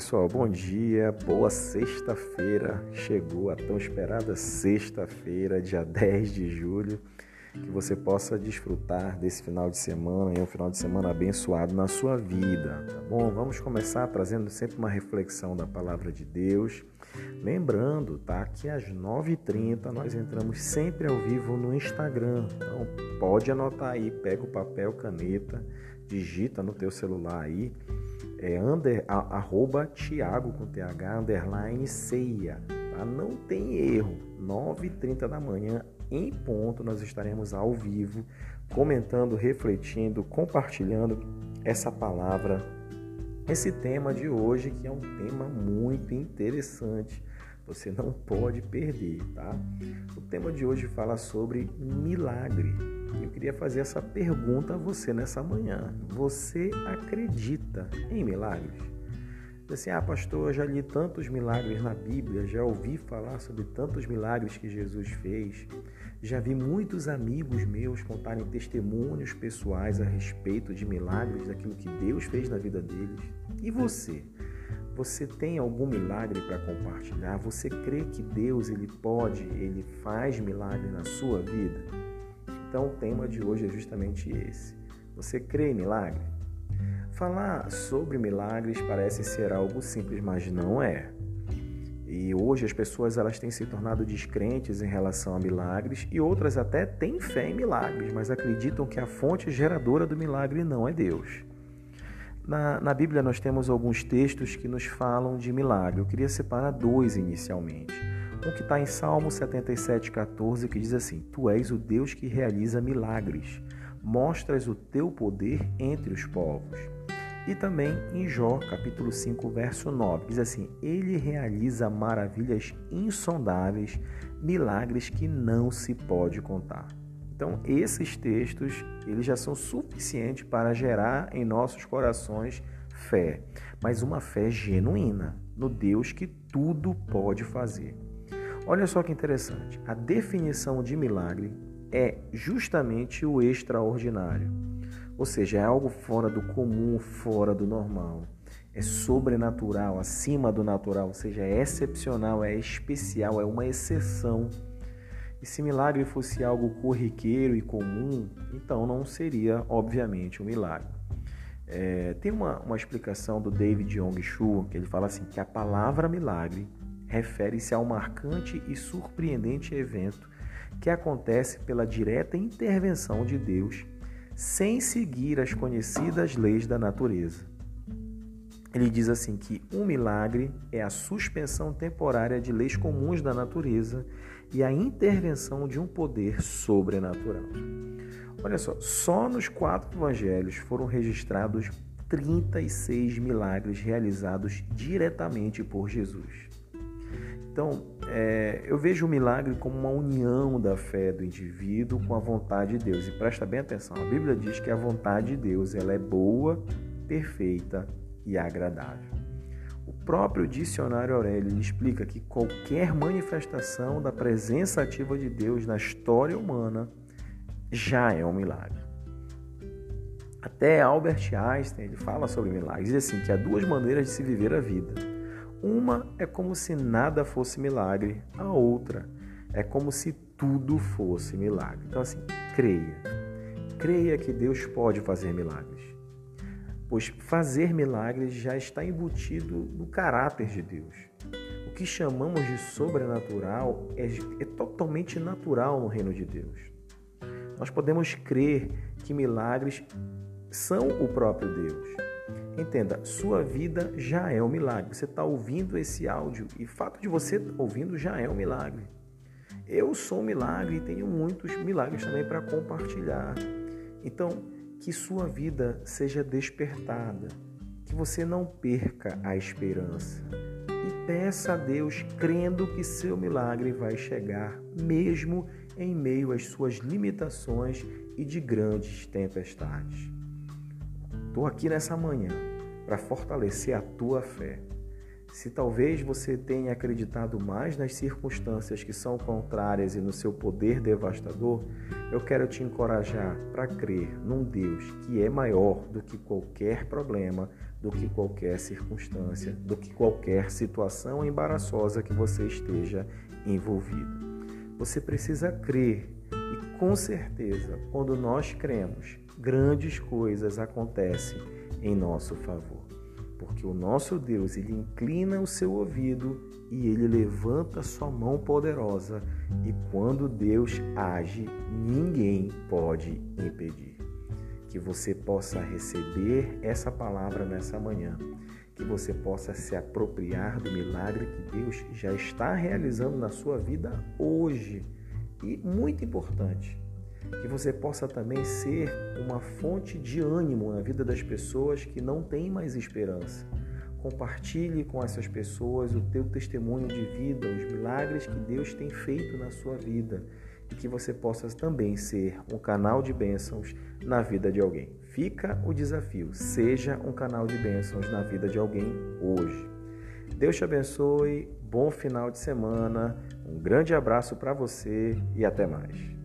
pessoal, bom dia, boa sexta-feira. Chegou a tão esperada sexta-feira, dia 10 de julho. Que você possa desfrutar desse final de semana e um final de semana abençoado na sua vida, tá bom? Vamos começar trazendo sempre uma reflexão da palavra de Deus. Lembrando, tá, que às 9h30 nós entramos sempre ao vivo no Instagram. Então pode anotar aí, pega o papel, caneta, digita no teu celular aí é under, a, arroba Thiago com TH, underline ceia. Tá? Não tem erro. 9h30 da manhã, em ponto, nós estaremos ao vivo, comentando, refletindo, compartilhando essa palavra, esse tema de hoje, que é um tema muito interessante. Você não pode perder, tá? O tema de hoje fala sobre milagre. Eu queria fazer essa pergunta a você nessa manhã. Você acredita em milagres? Assim, ah, pastor, eu já li tantos milagres na Bíblia, já ouvi falar sobre tantos milagres que Jesus fez, já vi muitos amigos meus contarem testemunhos pessoais a respeito de milagres, daquilo que Deus fez na vida deles. E você? Você tem algum milagre para compartilhar? Você crê que Deus ele pode, ele faz milagre na sua vida? Então o tema de hoje é justamente esse. Você crê em milagre? Falar sobre milagres parece ser algo simples, mas não é. E hoje as pessoas elas têm se tornado descrentes em relação a milagres e outras até têm fé em milagres, mas acreditam que a fonte geradora do milagre não é Deus. Na, na Bíblia nós temos alguns textos que nos falam de milagre. Eu queria separar dois inicialmente. Um que está em Salmo 77,14, que diz assim: Tu és o Deus que realiza milagres, mostras o teu poder entre os povos. E também em Jó, capítulo 5, verso 9, diz assim: Ele realiza maravilhas insondáveis, milagres que não se pode contar. Então, esses textos, eles já são suficientes para gerar em nossos corações fé, mas uma fé genuína no Deus que tudo pode fazer. Olha só que interessante. A definição de milagre é justamente o extraordinário. Ou seja, é algo fora do comum, fora do normal. É sobrenatural, acima do natural, ou seja, é excepcional, é especial, é uma exceção e se milagre fosse algo corriqueiro e comum, então não seria, obviamente, um milagre. É, tem uma, uma explicação do David Yong Shu, que ele fala assim, que a palavra milagre refere-se ao marcante e surpreendente evento que acontece pela direta intervenção de Deus sem seguir as conhecidas leis da natureza. Ele diz assim que um milagre é a suspensão temporária de leis comuns da natureza e a intervenção de um poder sobrenatural. Olha só, só nos quatro evangelhos foram registrados 36 milagres realizados diretamente por Jesus. Então, é, eu vejo o milagre como uma união da fé do indivíduo com a vontade de Deus. E presta bem atenção, a Bíblia diz que a vontade de Deus ela é boa, perfeita e agradável. O próprio dicionário Aurélio explica que qualquer manifestação da presença ativa de Deus na história humana já é um milagre. Até Albert Einstein ele fala sobre milagres, diz assim que há duas maneiras de se viver a vida. Uma é como se nada fosse milagre, a outra é como se tudo fosse milagre. Então assim, creia. Creia que Deus pode fazer milagres pois fazer milagres já está embutido no caráter de Deus. O que chamamos de sobrenatural é, é totalmente natural no reino de Deus. Nós podemos crer que milagres são o próprio Deus. Entenda, sua vida já é um milagre. Você está ouvindo esse áudio e o fato de você estar ouvindo já é um milagre. Eu sou um milagre e tenho muitos milagres também para compartilhar. Então, que sua vida seja despertada, que você não perca a esperança e peça a Deus crendo que seu milagre vai chegar, mesmo em meio às suas limitações e de grandes tempestades. Estou aqui nessa manhã para fortalecer a tua fé se talvez você tenha acreditado mais nas circunstâncias que são contrárias e no seu poder devastador, eu quero te encorajar para crer num Deus que é maior do que qualquer problema, do que qualquer circunstância, do que qualquer situação embaraçosa que você esteja envolvido. Você precisa crer e com certeza, quando nós cremos, grandes coisas acontecem em nosso favor. Porque o nosso Deus, ele inclina o seu ouvido e ele levanta sua mão poderosa, e quando Deus age, ninguém pode impedir que você possa receber essa palavra nessa manhã, que você possa se apropriar do milagre que Deus já está realizando na sua vida hoje. E muito importante, que você possa também ser uma fonte de ânimo na vida das pessoas que não têm mais esperança. Compartilhe com essas pessoas o teu testemunho de vida, os milagres que Deus tem feito na sua vida e que você possa também ser um canal de bênçãos na vida de alguém. Fica o desafio, seja um canal de bênçãos na vida de alguém hoje. Deus te abençoe, bom final de semana, um grande abraço para você e até mais.